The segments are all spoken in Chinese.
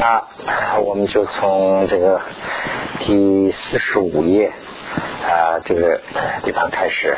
那我们就从这个第四十五页啊这个地方开始。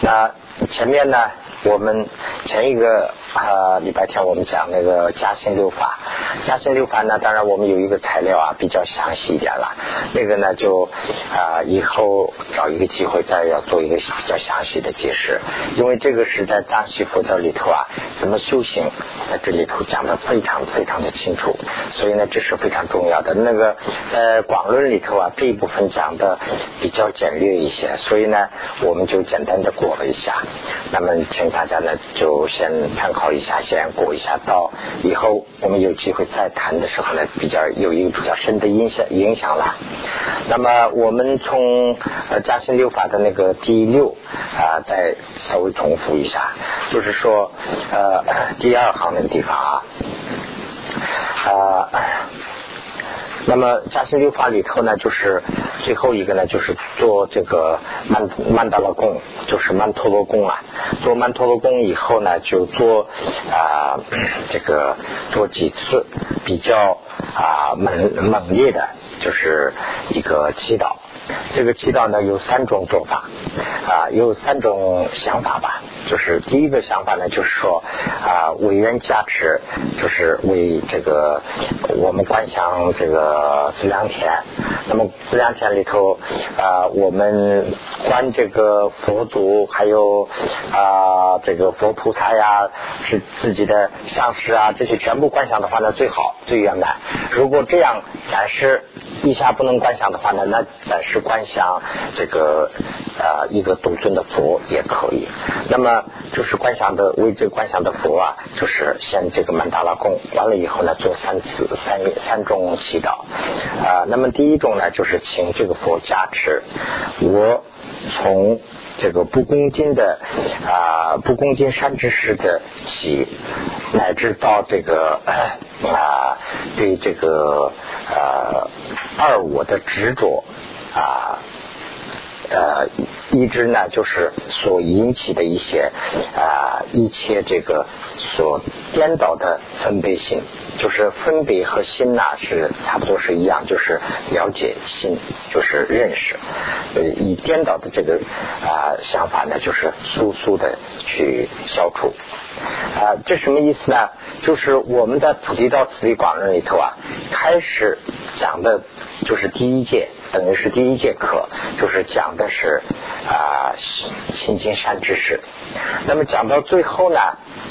那前面呢，我们前一个。啊，礼拜天我们讲那个嘉兴六法，嘉兴六法呢，当然我们有一个材料啊，比较详细一点了。那个呢，就啊以后找一个机会再要做一个比较详细的解释，因为这个是在藏系佛教里头啊，怎么修行，在这里头讲的非常非常的清楚，所以呢，这是非常重要的。那个在广论里头啊，这一部分讲的比较简略一些，所以呢，我们就简单的过了一下。那么，请大家呢就先参考。一下，先过一下，到以后我们有机会再谈的时候呢，比较有一个比较深的影响影响了。那么我们从呃嘉兴六法的那个第六啊，再稍微重复一下，就是说呃第二行那个地方啊啊。那么加兴六法里头呢，就是最后一个呢，就是做这个曼曼达拉供，就是曼陀罗供啊。做曼陀罗供以后呢，就做啊这个做几次比较啊猛猛烈的，就是一个祈祷。这个祈祷呢有三种做法啊，有三种想法吧。就是第一个想法呢，就是说啊，委员加持，就是为这个我们观想这个资粮田。那么资粮田里头啊，我们观这个佛祖，还有啊这个佛菩萨呀，是自己的上师啊，这些全部观想的话呢，最好最圆满。如果这样暂时一下不能观想的话呢，那暂时观想这个啊一个独尊的佛也可以。那么就是观想的为这个观想的佛啊，就是先这个曼达拉供完了以后呢，做三次三三种祈祷啊。那么第一种呢，就是请这个佛加持我从这个不恭敬的啊不恭敬善知识的起，乃至到这个啊对这个呃二我的执着啊。呃，一直呢，就是所引起的一些啊，一切这个所颠倒的分别心，就是分别和心呐是差不多是一样，就是了解心，就是认识。呃，以颠倒的这个啊想法呢，就是速速的去消除。啊，这什么意思呢？就是我们在菩提道次第广论里头啊，开始讲的就是第一届。等于是第一节课，就是讲的是啊心经善知识。那么讲到最后呢，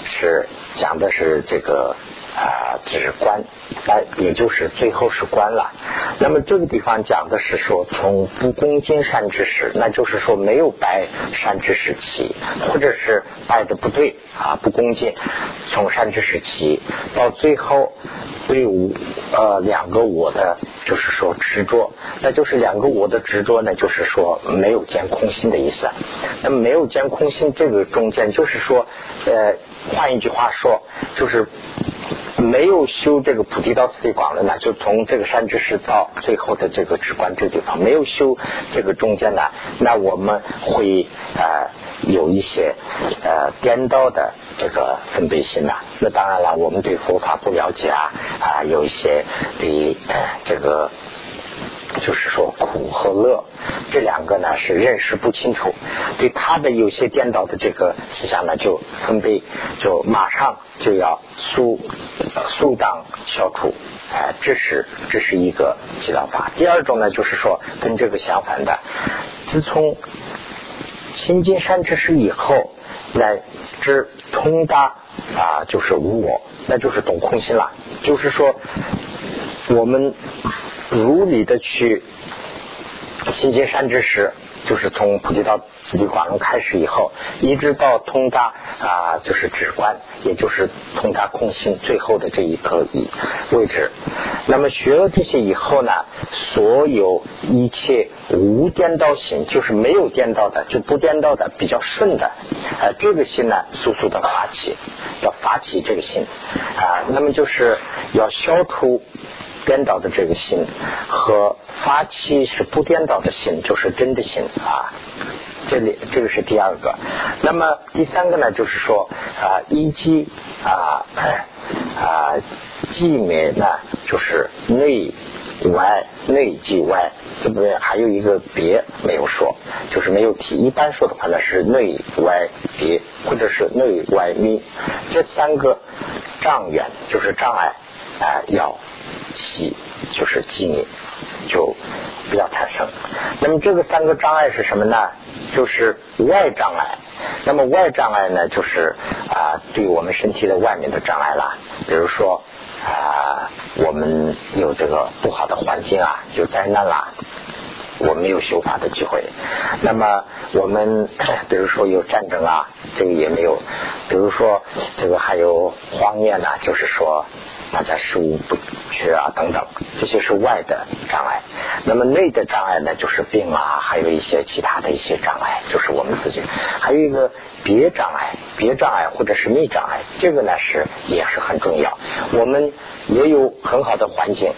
是讲的是这个啊止观，那也就是最后是观了。那么这个地方讲的是说，从不恭敬善知识，那就是说没有拜善知识起，或者是拜的不对啊不恭敬，从善知识起到最后。对五呃两个我的就是说执着，那就是两个我的执着呢，就是说没有见空心的意思。那么没有见空心这个中间，就是说呃换一句话说，就是没有修这个菩提道次第广论呢，就从这个山之识到最后的这个直观这地方没有修这个中间呢，那我们会呃有一些呃颠倒的。这个分别心呐，那当然了，我们对佛法不了解啊啊，有一些对这个就是说苦和乐这两个呢是认识不清楚，对他的有些颠倒的这个思想呢，就分别就马上就要速速当消除，哎，这是这是一个指导法。第二种呢，就是说跟这个相反的，自从新金山之识以后乃至通达啊，就是无我，那就是懂空心了。就是说，我们如理的去心结山之时。就是从普吉道次第广论开始以后，一直到通达啊，就是止观，也就是通达空心最后的这一个一位置。那么学了这些以后呢，所有一切无颠倒心，就是没有颠倒的，就不颠倒的，比较顺的，啊，这个心呢，速速的发起，要发起这个心啊，那么就是要消除。颠倒的这个心和发起是不颠倒的心，就是真的心啊。这里这个是第二个。那么第三个呢，就是说啊，一机啊啊寂灭呢就是内外内即外，这部分还有一个别没有说，就是没有提。一般说的话呢是内外别，或者是内外密，这三个障缘就是障碍啊，要气就是记灭，就不要产生。那么这个三个障碍是什么呢？就是外障碍。那么外障碍呢，就是啊，对我们身体的外面的障碍啦，比如说。啊，我们有这个不好的环境啊，有灾难啦，我们有修法的机会。那么我们比如说有战争啊，这个也没有。比如说这个还有荒虐呢，就是说。大家食物不学啊，等等，这些是外的障碍。那么内的障碍呢，就是病啊，还有一些其他的一些障碍，就是我们自己。还有一个别障碍，别障碍或者是密障碍，这个呢是也是很重要。我们也有很好的环境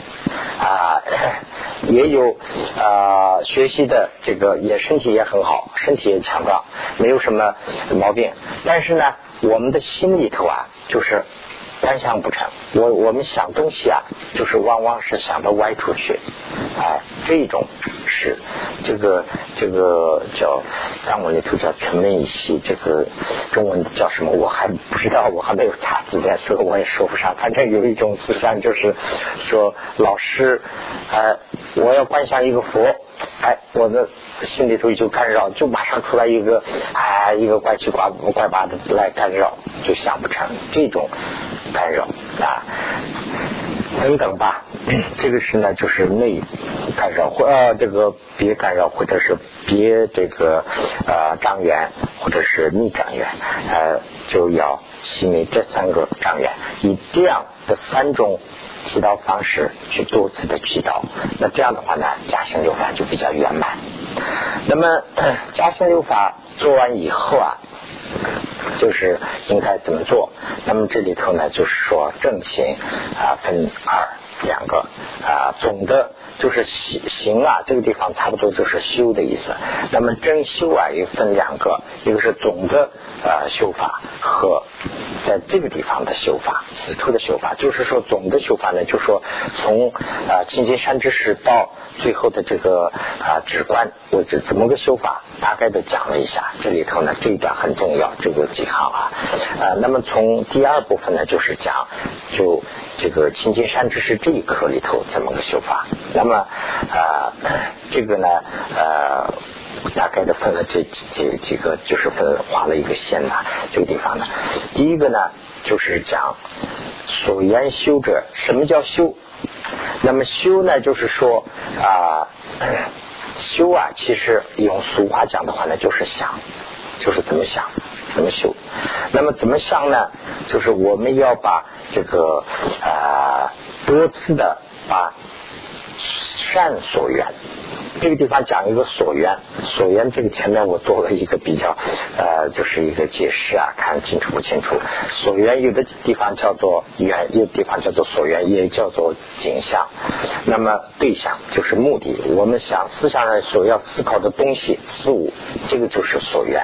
啊，也有啊学习的这个也身体也很好，身体也强壮，没有什么毛病。但是呢，我们的心里头啊，就是。单向不成，我我们想东西啊，就是往往是想到歪出去，哎，这种是这个这个叫藏文里头叫沉闷一系，这个中文叫什么我还不知道，我还没有查字典，所以我也说不上。反正有一种思想就是说，老师，哎，我要观想一个佛，哎，我的。心里头就干扰，就马上出来一个啊，一个怪七怪五怪八的来干扰，就想不成这种干扰啊等等吧。这个是呢，就是内干扰或呃这个别干扰，或者是别这个呃障缘，或者是逆障缘，呃就要熄灭这三个障缘，以这样的三种。祈祷方式去多次的祈祷，那这样的话呢，加行六法就比较圆满。那么加行六法做完以后啊，就是应该怎么做？那么这里头呢，就是说正行啊分二两个啊，总的就是行行啊，这个地方差不多就是修的意思。那么真修啊也分两个，一个是总的啊修法和。在这个地方的修法，此处的修法，就是说总的修法呢，就是说从啊青金山之时到最后的这个啊止观位置，怎么个修法，大概的讲了一下。这里头呢这一段很重要，这个几行啊啊。那么从第二部分呢，就是讲就这个青金山之时这一课里头怎么个修法。那么啊这个呢呃。大概的分了这几几几个，就是分画了一个线呐。这个地方呢，第一个呢就是讲所言修者，什么叫修？那么修呢，就是说啊，修啊，其实用俗话讲的话呢，就是想，就是怎么想，怎么修。那么怎么想呢？就是我们要把这个啊多次的把善所缘。这个地方讲一个所缘，所缘这个前面我做了一个比较，呃，就是一个解释啊，看清楚不清楚？所缘有的地方叫做缘，有的地方叫做所缘，也叫做景象。那么对象就是目的，我们想思想上所要思考的东西事物，这个就是所缘。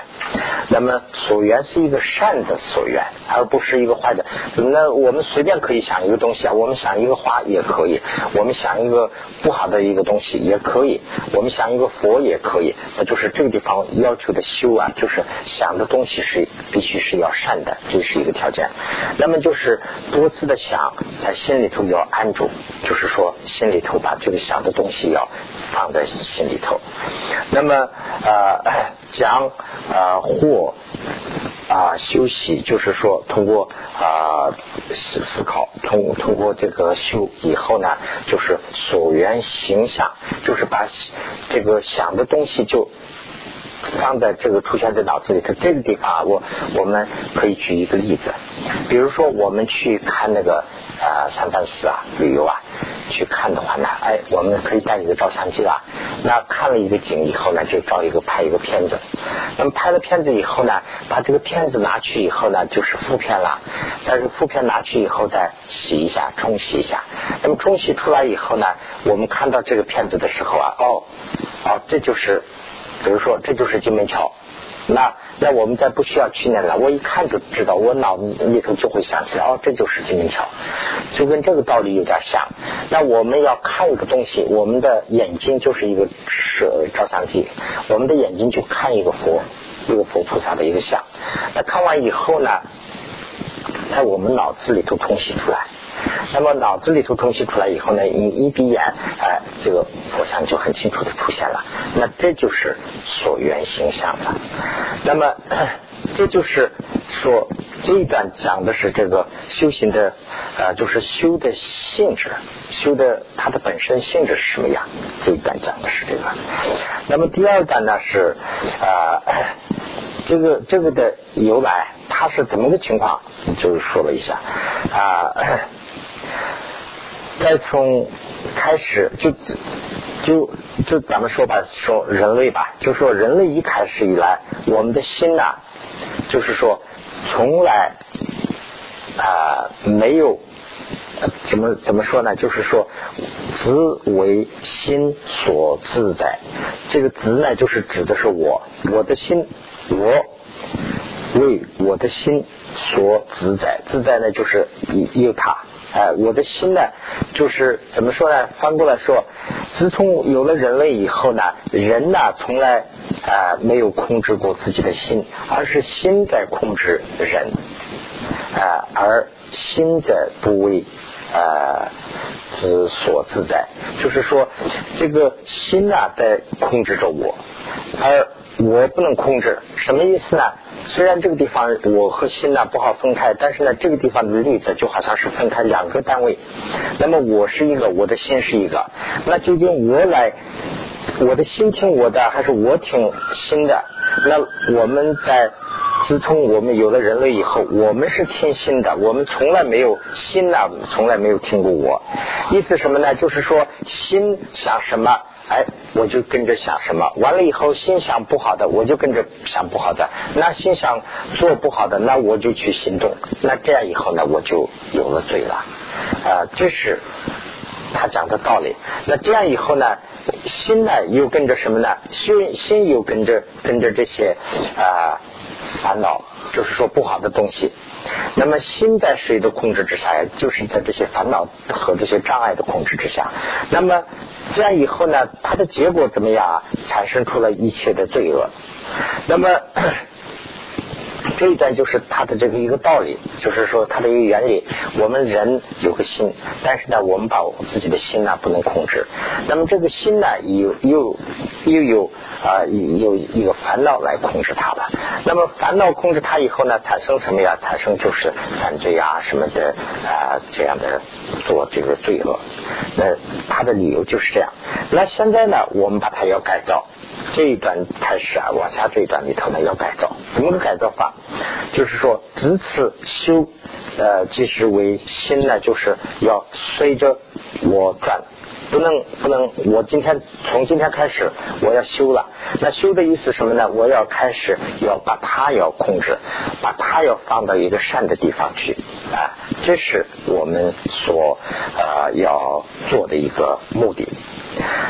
那么所缘是一个善的所缘，而不是一个坏的。那我们随便可以想一个东西啊，我们想一个花也可以，我们想一个不好的一个东西也可以。我们想一个佛也可以，那就是这个地方要求的修啊，就是想的东西是必须是要善的，这是一个条件。那么就是多次的想，在心里头要安住，就是说心里头把这个想的东西要放在心里头。那么呃 讲啊或。啊，休息就是说，通过啊思思考，通通过这个修以后呢，就是所缘形象，就是把这个想的东西就放在这个出现在脑子里头。这个地方，啊，我我们可以举一个例子，比如说我们去看那个呃三藩市啊旅游啊。去看的话呢，哎，我们可以带一个照相机啦。那看了一个景以后呢，就照一个拍一个片子。那么拍了片子以后呢，把这个片子拿去以后呢，就是负片了。但是负片拿去以后再洗一下，冲洗一下。那么冲洗出来以后呢，我们看到这个片子的时候啊，哦，哦，这就是，比如说这就是金门桥。那那我们再不需要去那了，我一看就知道，我脑子里头就会想起来，哦，这就是金门桥，就跟这个道理有点像。那我们要看一个东西，我们的眼睛就是一个摄照相机，我们的眼睛就看一个佛，一个佛菩萨的一个像。那看完以后呢，在我们脑子里头冲洗出来。那么脑子里头东西出来以后呢，你一闭眼，哎，这个佛像就很清楚的出现了。那这就是所缘形象了。那么这就是说这一段讲的是这个修行的，呃，就是修的性质，修的它的本身性质是什么样？这一段讲的是这个。那么第二段呢是啊，这个这个的由来，它是怎么个情况？就是说了一下啊。再从开始就就就咱们说吧，说人类吧，就说人类一开始以来，我们的心呐，就是说从来啊没有怎么怎么说呢？就是说子为心所自在，这个子呢，就是指的是我，我的心，我为我的心所自在，自在呢就是有他。哎，我的心呢，就是怎么说呢？翻过来说，自从有了人类以后呢，人呢从来啊没有控制过自己的心，而是心在控制人啊，而心在不为啊之所自在，就是说这个心呐在控制着我，而我不能控制，什么意思呢？虽然这个地方我和心呢不好分开，但是呢，这个地方的例子就好像是分开两个单位。那么我是一个，我的心是一个。那究竟我来，我的心听我的，还是我听心的？那我们在自从我们有了人类以后，我们是听心的，我们从来没有心呢，从来没有听过我。意思什么呢？就是说心想什么？哎，我就跟着想什么，完了以后心想不好的，我就跟着想不好的。那心想做不好的，那我就去行动。那这样以后呢，我就有了罪了。啊，这是他讲的道理。那这样以后呢，心呢又跟着什么呢？心心又跟着跟着这些啊烦恼，就是说不好的东西。那么心在谁的控制之下呀？就是在这些烦恼和这些障碍的控制之下。那么这样以后呢，它的结果怎么样啊？产生出了一切的罪恶。那么。这一段就是它的这个一个道理，就是说它的一个原理。我们人有个心，但是呢，我们把我自己的心呢不能控制。那么这个心呢，又又又有啊有一个烦恼来控制它了。那么烦恼控制它以后呢，产生什么呀？产生就是犯罪啊什么的啊这样的做这个罪恶。那它的理由就是这样。那现在呢，我们把它要改造。这一段开始啊，往下这一段里头呢要改造，怎么个改造法？就是说，此修呃，即是为心呢，就是要随着我转，不能不能，我今天从今天开始我要修了。那修的意思什么呢？我要开始要把它要控制，把它要放到一个善的地方去啊，这是我们所呃要做的一个目的。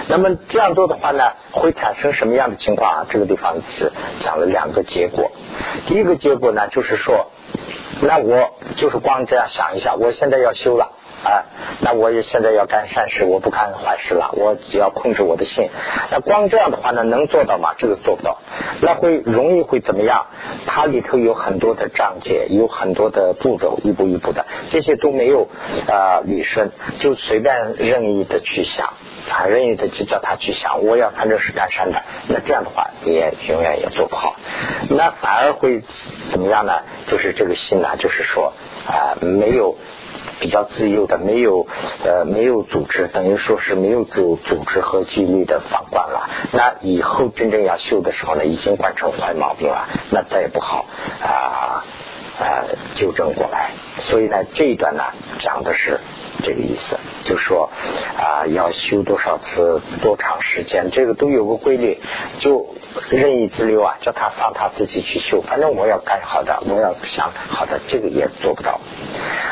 那么这样做的话呢，会产生什么样的情况啊？这个地方是讲了两个结果。第一个结果呢，就是说，那我就是光这样想一下，我现在要修了啊，那我也现在要干善事，我不干坏事了，我只要控制我的心。那光这样的话呢，能做到吗？这个做不到。那会容易会怎么样？它里头有很多的章节，有很多的步骤，一步一步的，这些都没有啊捋顺，就随便任意的去想。他任意的就叫他去想，我要反正是干善的，那这样的话也永远也做不好，那反而会怎么样呢？就是这个心呢，就是说啊，没有比较自由的，没有呃没有组织，等于说是没有自由组织和纪律的反观了。那以后真正要修的时候呢，已经惯成坏毛病了，那再也不好啊啊纠正过来。所以呢，这一段呢讲的是。这个意思，就说啊，要修多少次，多长时间，这个都有个规律，就任意自流啊，叫他放他自己去修，反正我要干好的，我要想好的，这个也做不到。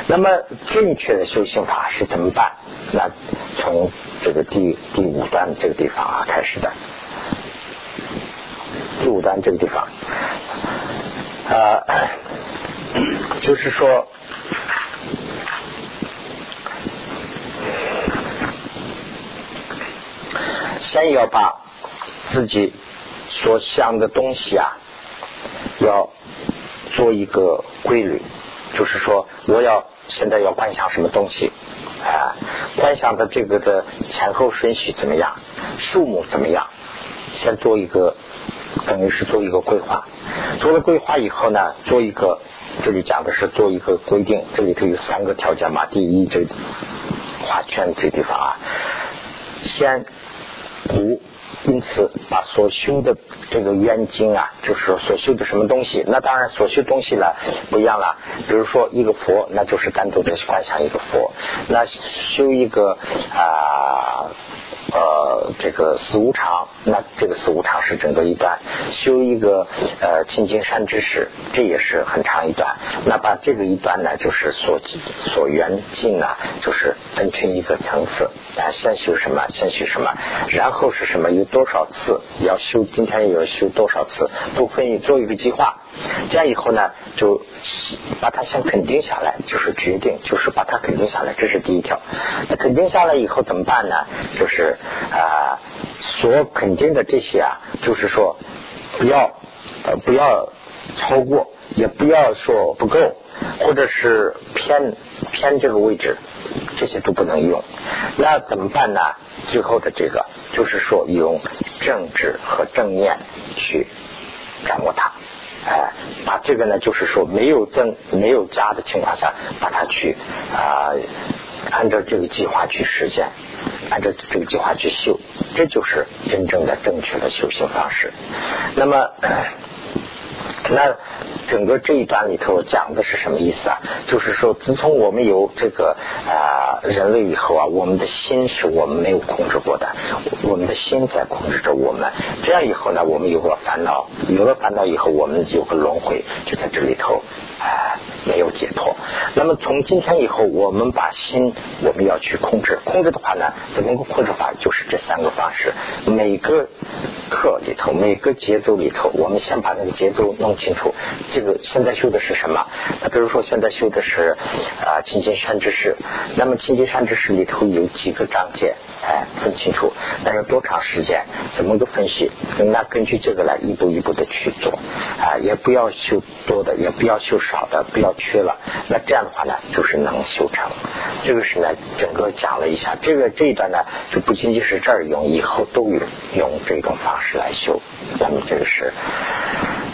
那么正确的修行法是怎么办？那从这个第第五段这个地方啊开始的。第五段这个地方，呃，就是说，先要把自己所想的东西啊，要做一个规律，就是说，我要现在要观想什么东西啊，观想的这个的前后顺序怎么样，数目怎么样，先做一个。等于是做一个规划，做了规划以后呢，做一个这里讲的是做一个规定，这里头有三个条件嘛。第一，这画圈这地方啊，先故，因此把所修的这个冤经啊，就是所修的什么东西，那当然所修东西呢不一样了。比如说一个佛，那就是单独的观想一个佛，那修一个啊。呃这个四无常，那这个四无常是整个一段修一个呃清净山之时，这也是很长一段。那把这个一段呢，就是所所缘境啊，就是分成一个层次啊，先修什么，先修什么，然后是什么，有多少次要修，今天要修多少次，都可以做一个计划。这样以后呢，就把它先肯定下来，就是决定，就是把它肯定下来，这是第一条。那肯定下来以后怎么办呢？就是啊，所肯定的这些啊，就是说不要呃不要超过，也不要说不够，或者是偏偏这个位置，这些都不能用。那怎么办呢？最后的这个就是说用正直和正念去掌握它。哎，把这个呢，就是说没有增没有加的情况下，把它去啊，按照这个计划去实现，按照这个计划去修，这就是真正的正确的修行方式。那么。那整个这一段里头讲的是什么意思啊？就是说，自从我们有这个啊人类以后啊，我们的心是我们没有控制过的，我们的心在控制着我们。这样以后呢，我们有个烦恼，有了烦恼以后，我们有个轮回，就在这里头。哎，没有解脱。那么从今天以后，我们把心我们要去控制，控制的话呢，怎么个控制法？就是这三个方式。每个课里头，每个节奏里头，我们先把那个节奏弄清楚。这个现在修的是什么？他比如说现在修的是啊清净山之士。那么清净山之士里头有几个章节？哎，分清楚。那要多长时间？怎么个分析？那根据这个来一步一步的去做啊，也不要修多的，也不要修少。的，不要缺了。那这样的话呢，就是能修成。这个是呢，整个讲了一下。这个这一段呢，就不仅仅是这儿用，以后都有用这种方式来修。那么这个是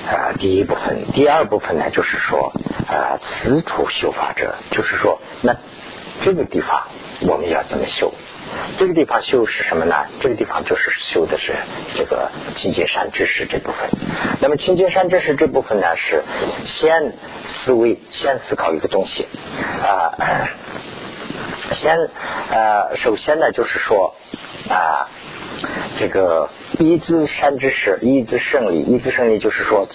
啊，第一部分。第二部分呢，就是说啊，此处修法者，就是说那这个地方我们要怎么修？这个地方修是什么呢？这个地方就是修的是这个清净山知识这部分。那么清净山知识这部分呢，是先思维，先思考一个东西啊。先呃，首先呢，就是说啊，这个一字山之识，一字胜利，一字胜利就是说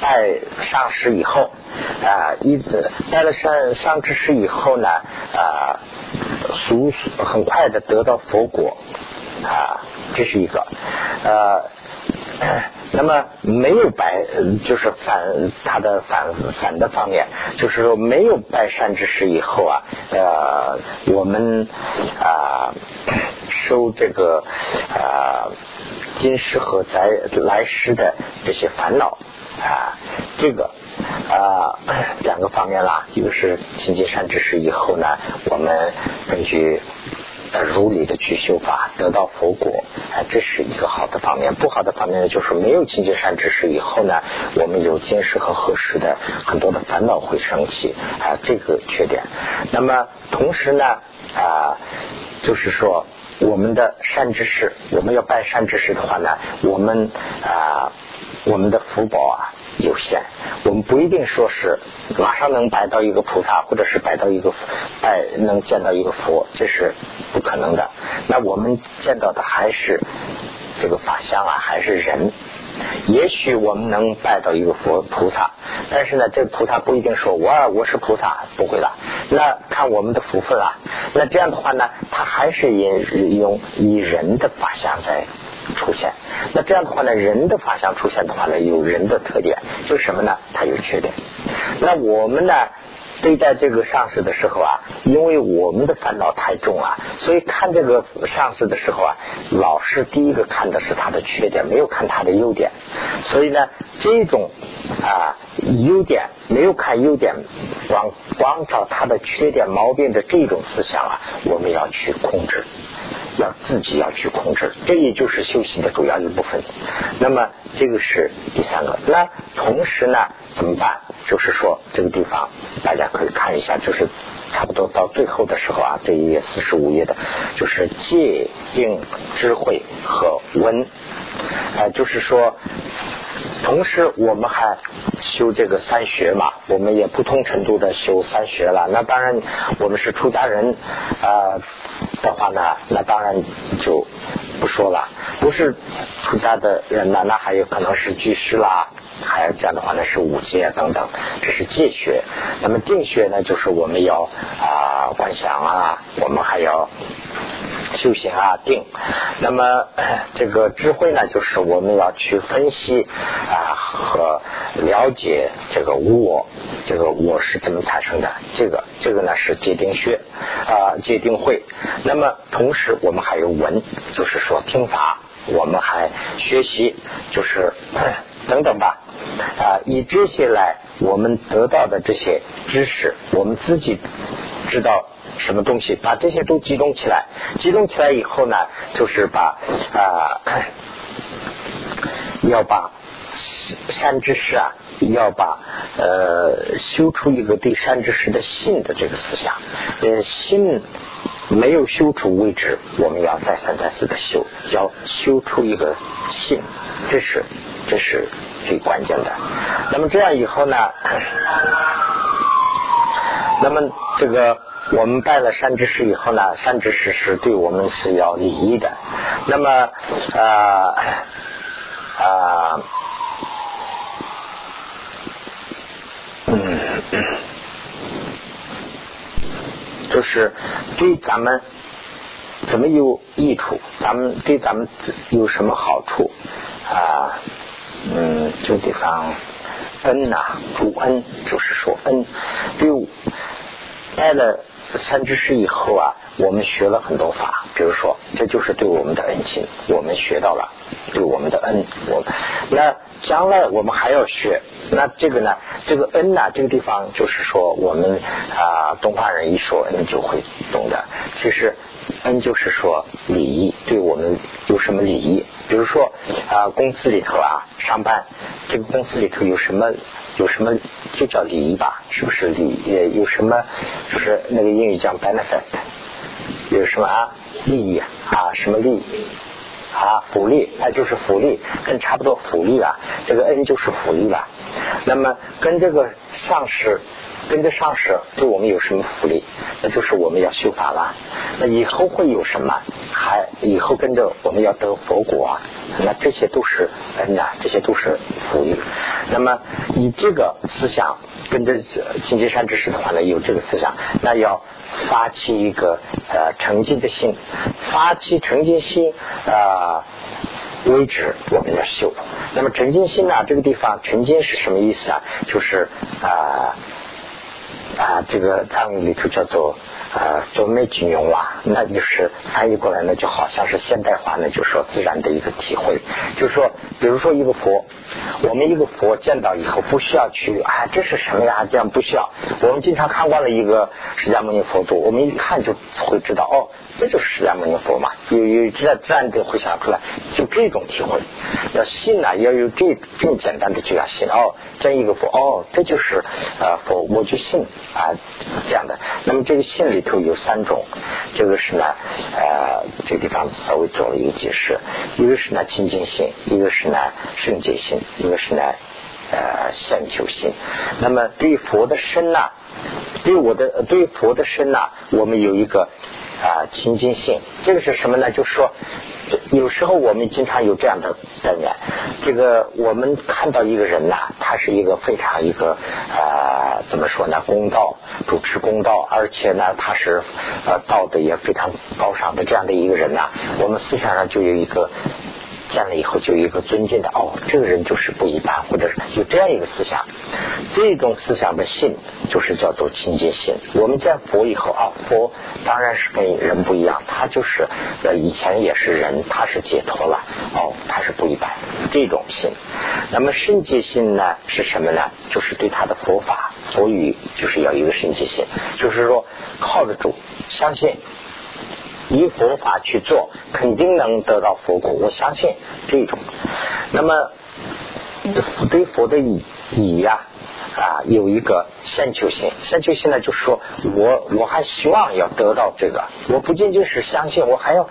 拜上师以后啊，一字拜了上上之师以后呢啊。速很快的得到佛果啊，这是一个呃，那么没有拜，就是反他的反反的方面，就是说没有拜善知识以后啊，呃，我们啊 收这个啊今世和在来世的这些烦恼啊，这个。啊，两个方面啦，一个是清净善知识以后呢，我们根据如理的去修法，得到佛果，啊，这是一个好的方面。不好的方面呢，就是没有清净善知识以后呢，我们有今世和后世的很多的烦恼会升起，啊，这个缺点。那么同时呢，啊，就是说我们的善知识，我们要拜善知识的话呢，我们啊，我们的福报啊。有限，我们不一定说是马上能拜到一个菩萨，或者是拜到一个拜能见到一个佛，这是不可能的。那我们见到的还是这个法相啊，还是人。也许我们能拜到一个佛菩萨，但是呢，这个菩萨不一定说我我是菩萨，不会的。那看我们的福分啊。那这样的话呢，他还是以用以人的法相在出现。那这样的话呢，人的法相出现的话呢，有人的特点，就是什么呢？它有缺点。那我们呢？对待这个上司的时候啊，因为我们的烦恼太重啊，所以看这个上司的时候啊，老是第一个看的是他的缺点，没有看他的优点。所以呢，这种啊优点没有看优点，光光找他的缺点毛病的这种思想啊，我们要去控制。要自己要去控制，这也就是修行的主要一部分。那么这个是第三个。那同时呢，怎么办？就是说这个地方大家可以看一下，就是差不多到最后的时候啊，这一页四十五页的，就是戒定智慧和温。呃，就是说，同时我们还修这个三学嘛，我们也不同程度的修三学了。那当然，我们是出家人啊。的话呢，那当然就不说了。不是出家的人呢，那还有可能是居士啦，还有这样的话呢是五戒等等，这是戒学。那么定学呢，就是我们要啊观想啊，我们还要。修行啊，定。那么 这个智慧呢，就是我们要去分析啊和了解这个无我，这个我是怎么产生的。这个这个呢是界定学啊，界定会。那么同时我们还有闻，就是说听法，我们还学习，就是 等等吧啊。以这些来，我们得到的这些知识，我们自己知道。什么东西？把这些都集中起来，集中起来以后呢，就是把 啊，要把善知识啊，要把呃修出一个对善知识的信的这个思想。呃，信没有修出为止，我们要再三再四的修，要修出一个信，这是这是最关键的。那么这样以后呢，那么这个。我们拜了善知识以后呢，善知识是对我们是要礼仪的。那么，啊啊，嗯，就是对咱们怎么有益处？咱们对咱们有什么好处？啊，嗯，这个地方恩呐，主恩就是说恩，对拜了。三知识以后啊，我们学了很多法，比如说，这就是对我们的恩情，我们学到了对我们的恩。我那将来我们还要学，那这个呢，这个恩呢，这个地方就是说，我们啊，东方人一说恩就会懂的。其实恩就是说礼仪，对我们有什么礼仪？比如说啊，公司里头啊，上班，这个公司里头有什么？有什么就叫礼仪吧？是不是礼？也有什么？就是那个英语讲 benefit，有什么啊？利益啊？什么利益？啊？福利？哎，就是福利，跟差不多福利啊。这个恩就是福利吧。那么跟这个上司。跟着上师对我们有什么福利？那就是我们要修法了。那以后会有什么？还以后跟着我们要得佛果啊，那这些都是恩呐，这些都是福利。那么以这个思想跟着金阶山之师的话呢，有这个思想，那要发起一个呃诚敬的心，发起诚敬心啊为止，我们要修。那么诚敬心呢，这个地方诚敬是什么意思啊？就是啊。啊，这个藏语里头叫做啊，多美金用啊，那就是翻译过来呢，就好像是现代化呢，就说自然的一个体会，就是说，比如说一个佛，我们一个佛见到以后不需要去啊，这是什么呀？这样不需要。我们经常看惯了一个释迦牟尼佛祖，我们一看就会知道哦。这就是释迦牟尼佛嘛，有有自然自然的会想出来，就这种体会。要信呢，要有这这么简单的就要信哦，真一个佛哦，这就是呃佛，我就信啊这样的。那么这个信里头有三种，这个是呢呃这个地方稍微做了一个解释，一个是呢清净性，一个是呢圣洁性，一个是呢呃善求信。那么对佛的身呢，对我的对佛的身呢，我们有一个。啊，清净性，这个是什么呢？就是说，有时候我们经常有这样的概念，这个我们看到一个人呐，他是一个非常一个啊，怎么说呢？公道，主持公道，而且呢，他是呃道德也非常高尚的这样的一个人呐，我们思想上就有一个见了以后就有一个尊敬的哦，这个人就是不一般，或者是有这样一个思想，这种思想的信就是叫做亲近心。我们见佛以后啊，佛当然是跟人不一样，他就是呃以前也是人，他是解脱了哦，他是不一般这种心。那么圣洁心呢是什么呢？就是对他的佛法佛语就是要一个圣洁心，就是说靠得住，相信。以佛法去做，肯定能得到佛果。我相信这种。那么对佛的以以呀啊，有一个先求心。先求心呢，就是说我我还希望要得到这个。我不仅仅是相信，我还要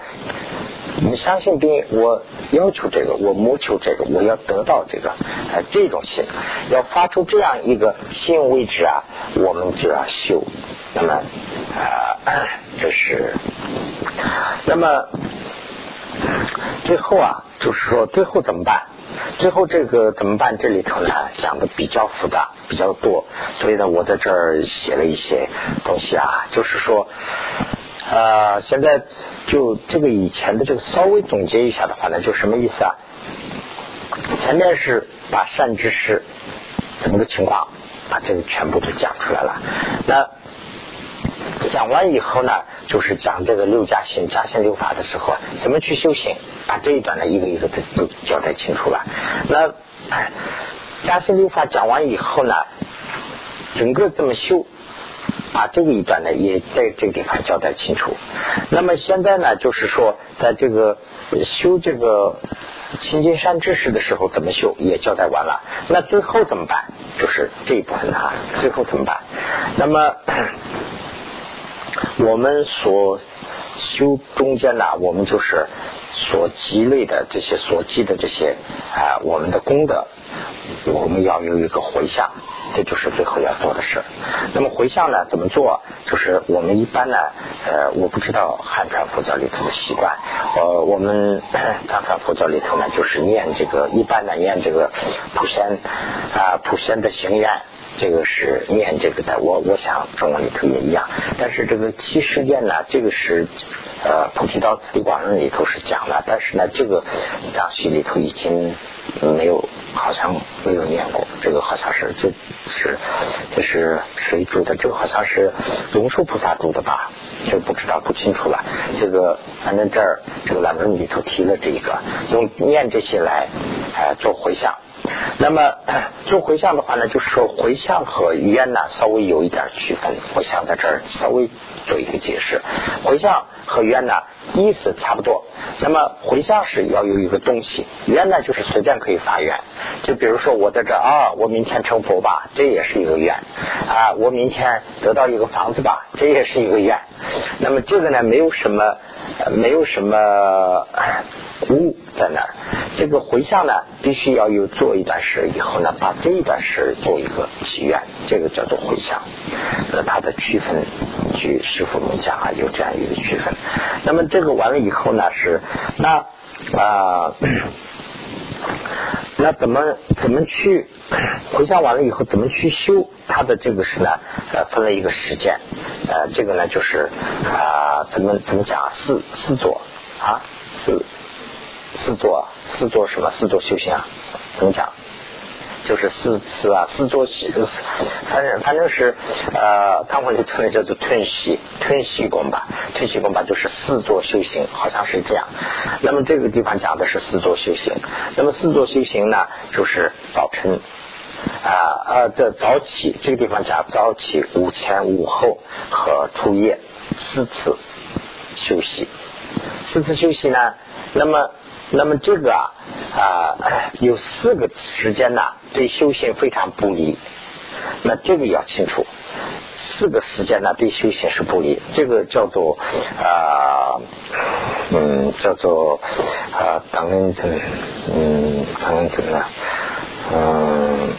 你相信并我要求这个，我谋求这个，我要得到这个。哎，这种心要发出这样一个心为止啊，我们就要修。那么啊，这是。那么最后啊，就是说最后怎么办？最后这个怎么办？这里头呢讲的比较复杂，比较多，所以呢，我在这儿写了一些东西啊，就是说，呃，现在就这个以前的这个稍微总结一下的话呢，就什么意思啊？前面是把善知识怎么个情况，把这个全部都讲出来了。那讲完以后呢？就是讲这个六加行、加行六法的时候，怎么去修行？把这一段呢，一个一个的都交代清楚了。那加行六法讲完以后呢，整个这么修？把这个一段呢，也在这个地方交代清楚。那么现在呢，就是说，在这个修这个清净山知识的时候，怎么修也交代完了。那最后怎么办？就是这一部分啊，最后怎么办？那么。我们所修中间呢，我们就是所积累的这些所积的这些啊，我们的功德，我们要有一个回向，这就是最后要做的事。那么回向呢，怎么做？就是我们一般呢，呃，我不知道汉传佛教里头的习惯，呃，我们藏传佛教里头呢，就是念这个，一般呢念这个普贤啊，普贤的行愿。这个是念这个的，我我想中文里头也一样，但是这个七十念呢，这个是呃菩提道次第广论里头是讲了，但是呢这个藏系里头已经没有，好像没有念过，这个好像是这是这是谁住的？这个好像是龙树菩萨住的吧？这不知道不清楚了。这个反正这儿这个览文里头提了这一个，用念这些来呃做回向。那么做回向的话呢，就是说回向和愿呢稍微有一点区分，我想在这儿稍微做一个解释。回向和愿呢意思差不多。那么回向是要有一个东西，愿呢就是随便可以发愿。就比如说我在这啊，我明天成佛吧，这也是一个愿啊。我明天得到一个房子吧，这也是一个愿。那么这个呢没有什么，没有什么。物在那儿，这个回向呢，必须要有做一段事以后呢，把这一段事做一个祈愿，这个叫做回向。那它的区分，据师傅们讲啊，有这样一个区分。那么这个完了以后呢，是那啊，那怎么怎么去回向完了以后，怎么去修？它的这个是呢，呃，分了一个时间，呃，这个呢就是啊，怎么怎么讲？四四座啊，四。四座，四座什么？四座修行啊？怎么讲？就是四次啊，四座习，反正反正是呃，他们里头叫做吞息吞息功吧，吞息功吧就是四座修行，好像是这样。那么这个地方讲的是四座修行。那么四座修行呢，就是早晨啊啊这早起，这个地方讲早起、午前、午后和初夜四次休息。四次休息呢，那么。那么这个啊啊有四个时间呢，对修行非常不利。那这个要清楚，四个时间呢对修行是不利。这个叫做啊嗯叫做啊当恩怎嗯当恩怎呢嗯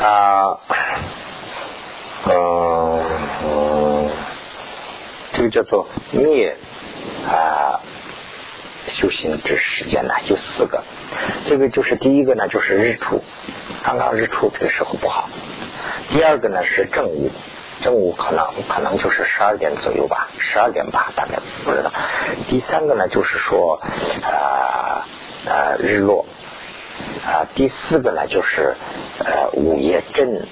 啊嗯这个叫做灭。啊，修行之时间呢有四个，这个就是第一个呢就是日出，刚刚日出这个时候不好。第二个呢是正午，正午可能可能就是十二点左右吧，十二点吧，大概不知道。第三个呢，就是说呃呃日落啊。第四个呢，就是呃午夜正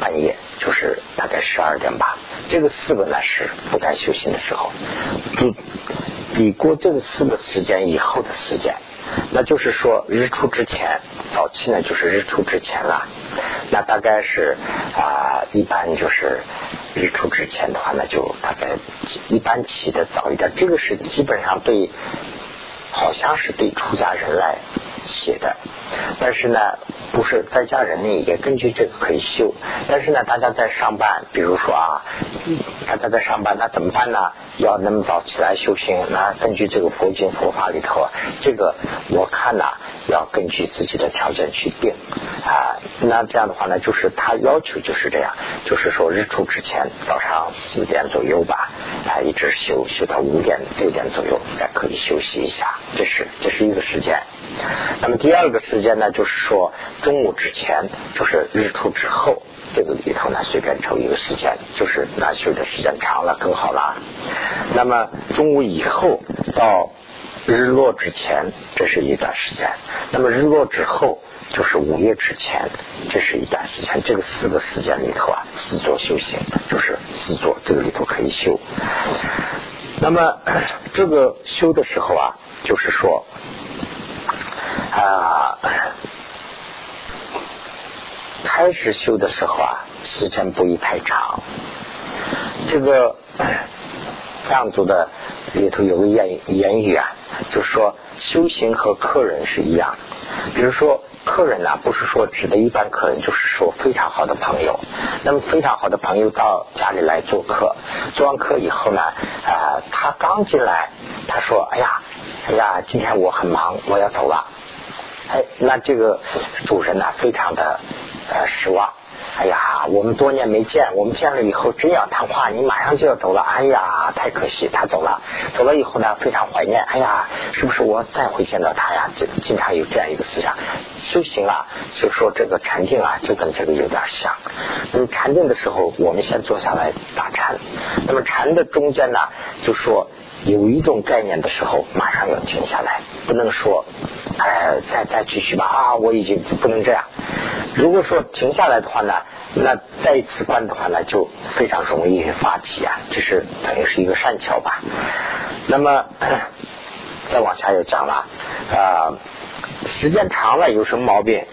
半夜，就是大概十二点吧。这个四个呢是不该修行的时候，比比过这个四个时间以后的时间。那就是说，日出之前，早期呢就是日出之前了。那大概是啊，一般就是日出之前的话，那就大概一般起的早一点。这个是基本上对，好像是对出家人来写的。但是呢，不是在家人呢也根据这个可以修。但是呢，大家在上班，比如说啊，大家在上班，那怎么办呢？要那么早起来修行？那根据这个佛经佛法里头，这个我看呐，要根据自己的条件去定啊。那这样的话呢，就是他要求就是这样，就是说日出之前，早上四点左右吧，啊，一直修修到五点六点左右，再可以休息一下。这是这是一个时间。那么第二个时间呢，就是说中午之前，就是日出之后。这个里头呢，随便抽一个时间，就是那修的时间长了更好了。那么中午以后到日落之前，这是一段时间；那么日落之后，就是午夜之前，这是一段时间。这个四个时间里头啊，四座修行，就是四座这个里头可以修。那么 这个修的时候啊，就是说啊。开始修的时候啊，时间不宜太长。这个藏族的里头有个言言语啊，就是说修行和客人是一样。比如说客人呢，不是说指的一般客人，就是说非常好的朋友。那么非常好的朋友到家里来做客，做完客以后呢，啊，他刚进来，他说：“哎呀，哎呀，今天我很忙，我要走了。”哎，那这个主人呢，非常的。呃，失望。哎呀，我们多年没见，我们见了以后真要谈话，你马上就要走了。哎呀，太可惜，他走了。走了以后呢，非常怀念。哎呀，是不是我再会见到他呀？这经常有这样一个思想。修行啊，就说这个禅定啊，就跟这个有点像。那么禅定的时候，我们先坐下来打禅。那么禅的中间呢，就说有一种概念的时候，马上要停下来，不能说。哎，再再继续吧啊！我已经不能这样。如果说停下来的话呢，那再一次关的话呢，就非常容易发起啊，就是等于是一个善巧吧。那么 再往下又讲了啊，时间长了有什么毛病？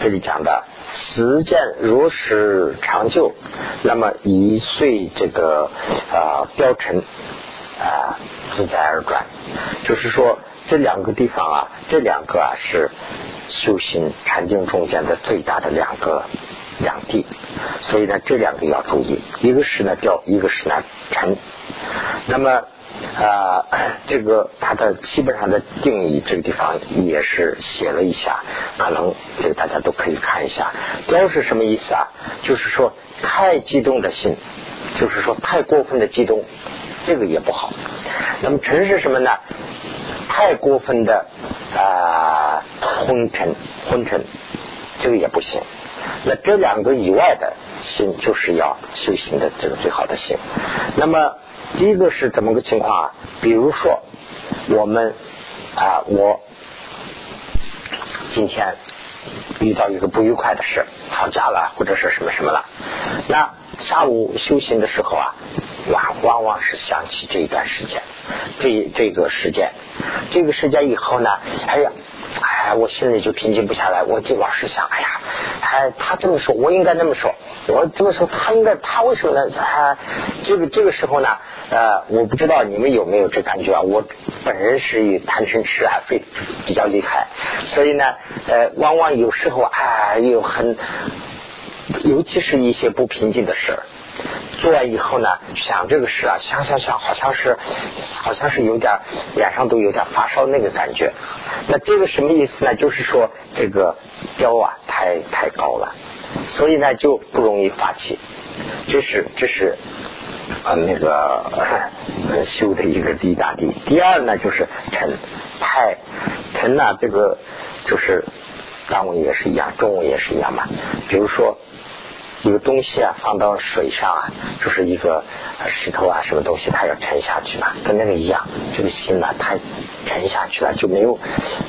这里讲的时间如是长久，那么一岁这个啊标成啊自在而转，就是说。这两个地方啊，这两个啊是修行禅定中间的最大的两个两地，所以呢，这两个要注意，一个是呢调，一个是呢禅。那么啊，这个它的基本上的定义，这个地方也是写了一下，可能这个大家都可以看一下。雕是什么意思啊？就是说太激动的心，就是说太过分的激动，这个也不好。那么尘是什么呢？太过分的啊昏沉昏沉，这个也不行。那这两个以外的心，就是要修行的这个最好的心。那么第一个是怎么个情况啊？比如说我们啊，我今天遇到一个不愉快的事，吵架了或者是什么什么了，那下午修行的时候啊。往往往是想起这一段时间，这这个时间，这个时间以后呢，哎呀，哎，我心里就平静不下来，我就老是想，哎呀，哎，他这么说，我应该那么说，我这么说，他应该，他为什么呢？啊，这个这个时候呢，呃，我不知道你们有没有这感觉啊？我本人是以贪嗔痴啊，非比较厉害，所以呢，呃，往往有时候啊，有很，尤其是一些不平静的事。做完以后呢，想这个事啊，想想想，好像是，好像是有点脸上都有点发烧那个感觉。那这个什么意思呢？就是说这个标啊太太高了，所以呢就不容易发起。这是这是呃那个修的一个第一大地。第二呢就是沉，太沉呢这个就是当午也是一样，中午也是一样嘛。比如说。一个东西啊放到水上啊，就是一个石头啊什么东西，它要沉下去嘛，跟那个一样，这个心呢它沉下去了就没有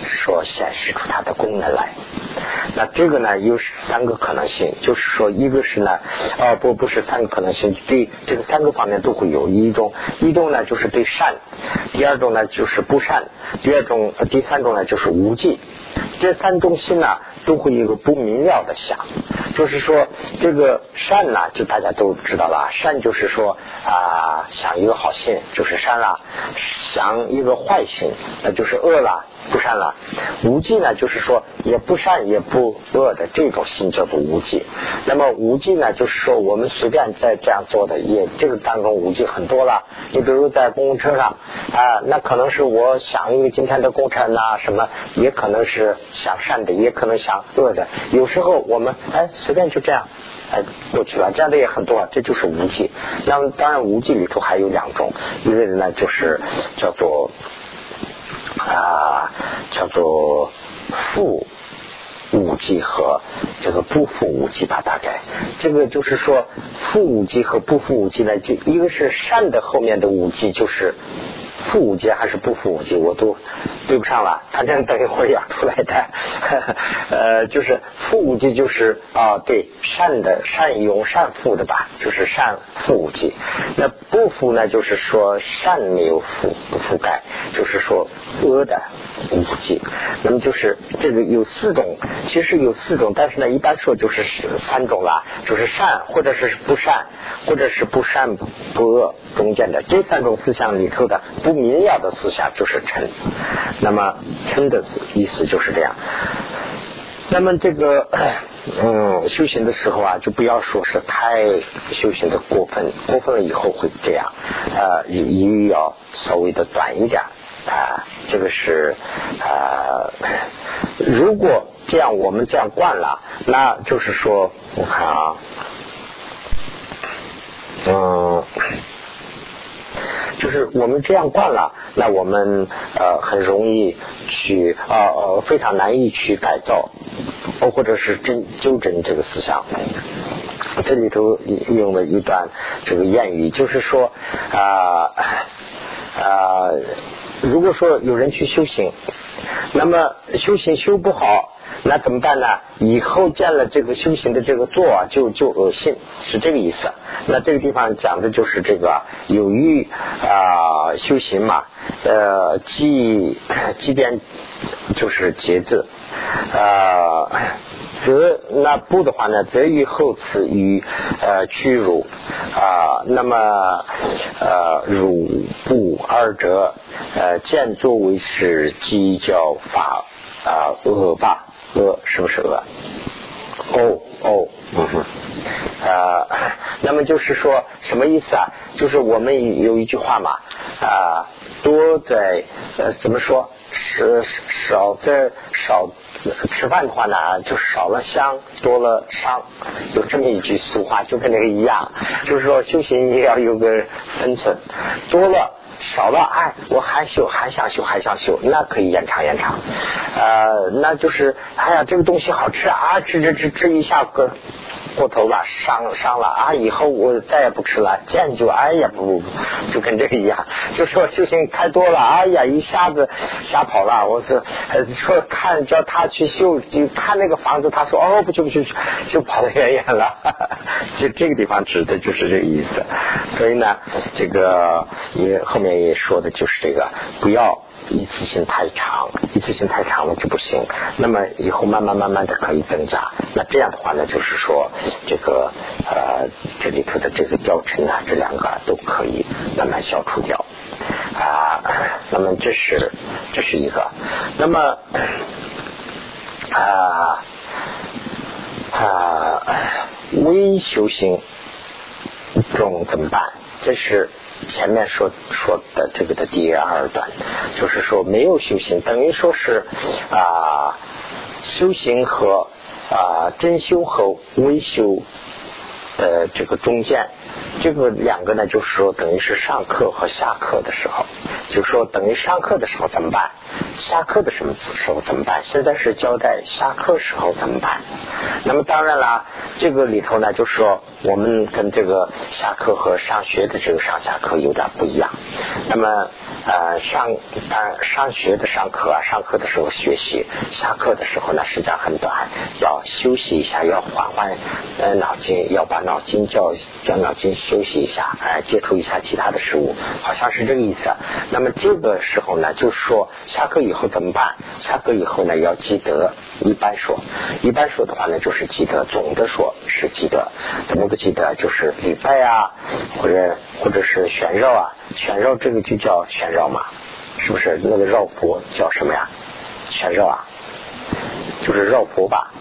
说显示出它的功能来。那这个呢有三个可能性，就是说一个是呢，哦不不是三个可能性，对这个三个方面都会有一种，一种呢就是对善，第二种呢就是不善，第二种第三种呢就是无尽。这三种心呢，都会有个不明了的想，就是说这个善呢，就大家都知道了，善就是说啊，想一个好心就是善了，想一个坏心那就是恶了。不善了，无忌呢，就是说也不善也不恶的这种心叫做无忌。那么无忌呢，就是说我们随便在这样做的，也这个当中无忌很多了。你比如在公共车上啊，那可能是我想一个今天的工程啊，什么也可能是想善的，也可能想恶的。有时候我们哎随便就这样哎过去了，这样的也很多，这就是无忌。那么当然无忌里头还有两种，一个呢就是叫做。啊，叫做负五 G 和这个不负五 G 吧，大概这个就是说负五 G 和不负五 G 呢，这一个是善的后面的五 G 就是。负五级还是不负五级，我都对不上了。反正等一会儿要出来的，呃，就是负五级就是啊，对善的善用善负的吧，就是善负五级。那不负呢，就是说善没有覆覆盖，就是说恶的五级。那么就是这个有四种，其实有四种，但是呢，一般说就是三种了，就是善或者是不善，或者是不善不恶中间的这三种思想里头的。不明了的思想就是嗔，那么嗔的意思就是这样。那么这个嗯，修行的时候啊，就不要说是太修行的过分，过分了以后会这样。呃，语要稍微的短一点啊，这个是啊。如果这样，我们这样惯了，那就是说，我看啊，嗯。就是我们这样惯了，那我们呃很容易去呃呃非常难以去改造，或者是正纠正这个思想。这里头用了一段这个谚语，就是说啊啊，如果说有人去修行，那么修行修不好。那怎么办呢？以后见了这个修行的这个座啊，就就恶心，是这个意思。那这个地方讲的就是这个有欲啊修行嘛，呃，即即便就是节制，呃，则那不的话呢，则于后此于呃屈辱啊，那么呃辱不二者呃见作为是计较法啊恶霸。恶是不是恶？哦哦，嗯哼，啊，那么就是说什么意思啊？就是我们有一句话嘛，啊，多在呃怎么说？是少在少吃饭的话呢，就少了香，多了伤，有这么一句俗话，就跟那个一样，就是说修行也要有个分寸，多了。少了，哎，我还修，还想修，还想修，那可以延长延长，呃，那就是，哎呀，这个东西好吃啊，吃吃吃吃一下个。过头了，伤伤了啊！以后我再也不吃了，见就哎呀不不不，就跟这个一样，就说修行太多了，哎呀一下子吓跑了。我是说看叫他去修，就看那个房子，他说哦不去不去，就跑得远远了。就这个地方指的就是这个意思。所以呢，这个也后面也说的就是这个，不要。一次性太长，一次性太长了就不行。那么以后慢慢慢慢的可以增加。那这样的话呢，就是说这个呃这里头的这个掉尘啊，这两个都可以慢慢消除掉啊。那么这是这是一个。那么啊啊微修行中怎么办？这是。前面说说的这个的第二段，就是说没有修行，等于说是啊修行和啊真修和微修的这个中间，这个两个呢，就是说等于是上课和下课的时候，就说等于上课的时候怎么办？下课的什么时候怎么办？现在是交代下课时候怎么办？那么当然啦，这个里头呢，就是说我们跟这个下课和上学的这个上下课有点不一样。那么呃上呃上学的上课啊，上课的时候学习，下课的时候呢时间很短，要休息一下，要缓缓呃脑筋，要把脑筋叫叫脑先休息一下，哎，接触一下其他的事物，好像是这个意思。那么这个时候呢，就说下课以后怎么办？下课以后呢，要记得。一般说，一般说的话呢，就是记得；总的说是记得。怎么不记得？就是礼拜啊，或者或者是旋绕啊，旋绕这个就叫旋绕嘛，是不是？那个绕佛叫什么呀？旋绕啊，就是绕佛吧。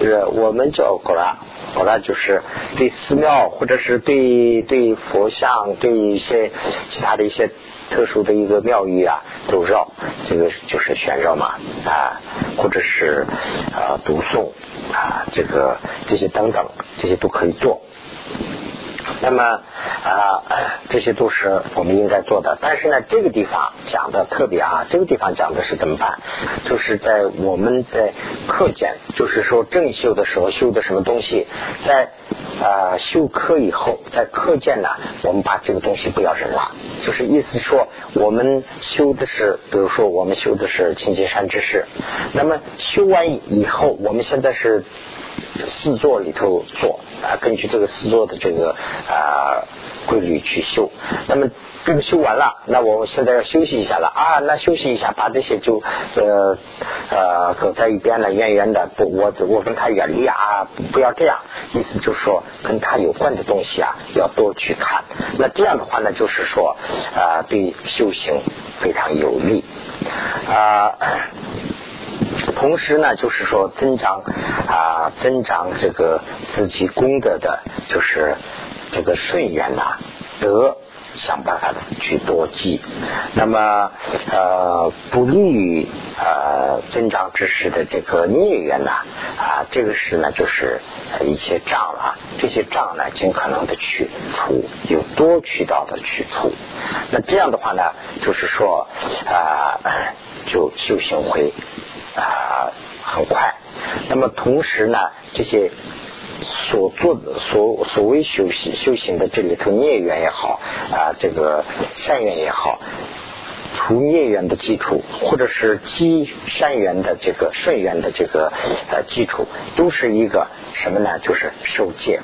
呃，我们叫果拉，后来就是对寺庙或者是对对佛像、对一些其他的一些。特殊的一个庙宇啊，都绕，这个就是旋绕嘛啊，或者是啊读诵啊，这个这些等等，这些都可以做。那么啊，这些都是我们应该做的。但是呢，这个地方讲的特别啊，这个地方讲的是怎么办？就是在我们在课间，就是说正修的时候修的什么东西，在啊修课以后，在课间呢，我们把这个东西不要扔了。就是意思说，我们修的是，比如说我们修的是清净山之事，那么修完以后，我们现在是。四座里头做啊，根据这个四座的这个啊规律去修。那么这个修完了，那我现在要休息一下了啊，那休息一下，把这些就呃呃搁在一边了，远远的不，我我跟他远离啊，不要这样。意思就是说，跟他有关的东西啊，要多去看。那这样的话呢，就是说啊，对修行非常有利啊。同时呢，就是说增长啊，增长这个自己功德的，就是这个顺缘呐，得想办法的去多积。那么呃，不利于呃增长知识的这个孽缘呐啊，这个是呢，就是一些障啊。这些障呢，尽可能的去除，有多渠道的去除。那这样的话呢，就是说啊，就修行会。啊，很快。那么同时呢，这些所做的所所谓修行修行的这里头孽缘也好啊，这个善缘也好，除孽缘的基础，或者是积善缘的这个顺缘的这个呃基础，都是一个什么呢？就是受戒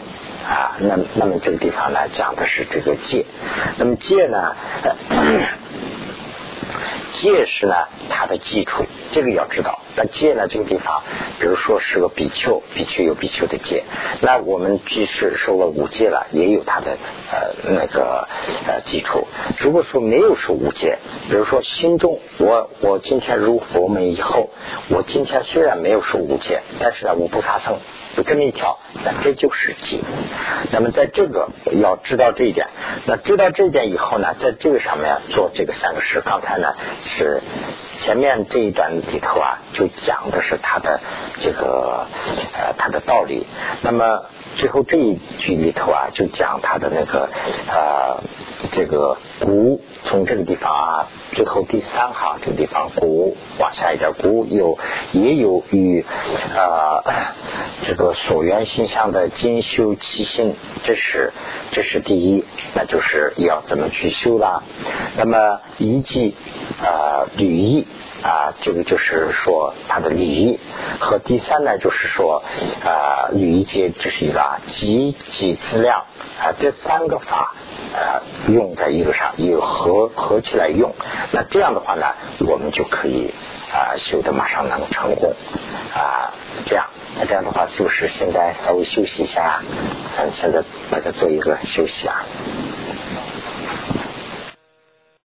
啊。那那么这个地方呢，讲的是这个戒。那么戒呢？呃戒是呢，它的基础，这个要知道。那戒呢，这个地方，比如说是个比丘，比丘有比丘的戒。那我们即使受了五戒了，也有它的呃那个呃基础。如果说没有受五戒，比如说心中我我今天入佛门以后，我今天虽然没有受五戒，但是呢，我不杀生。就这么一条，那这就是戒。那么在这个要知道这一点，那知道这一点以后呢，在这个上面做这个三个事。刚才呢是前面这一段里头啊，就讲的是他的这个呃他的道理。那么最后这一句里头啊，就讲他的那个呃这个骨从这个地方啊，最后第三行这个地方骨往下一点骨有也有与啊这个所缘心相的精修其心，这是这是第一，那就是要怎么去修啦。那么以及啊履意。啊，这个就是说它的礼仪和第三呢，就是说啊，礼仪界这是一个积极资量啊，这三个法啊用在一个上，有合合起来用，那这样的话呢，我们就可以啊修的马上能成功啊，这样，那这样的话，是不是现在稍微休息一下？咱现在大家做一个休息啊。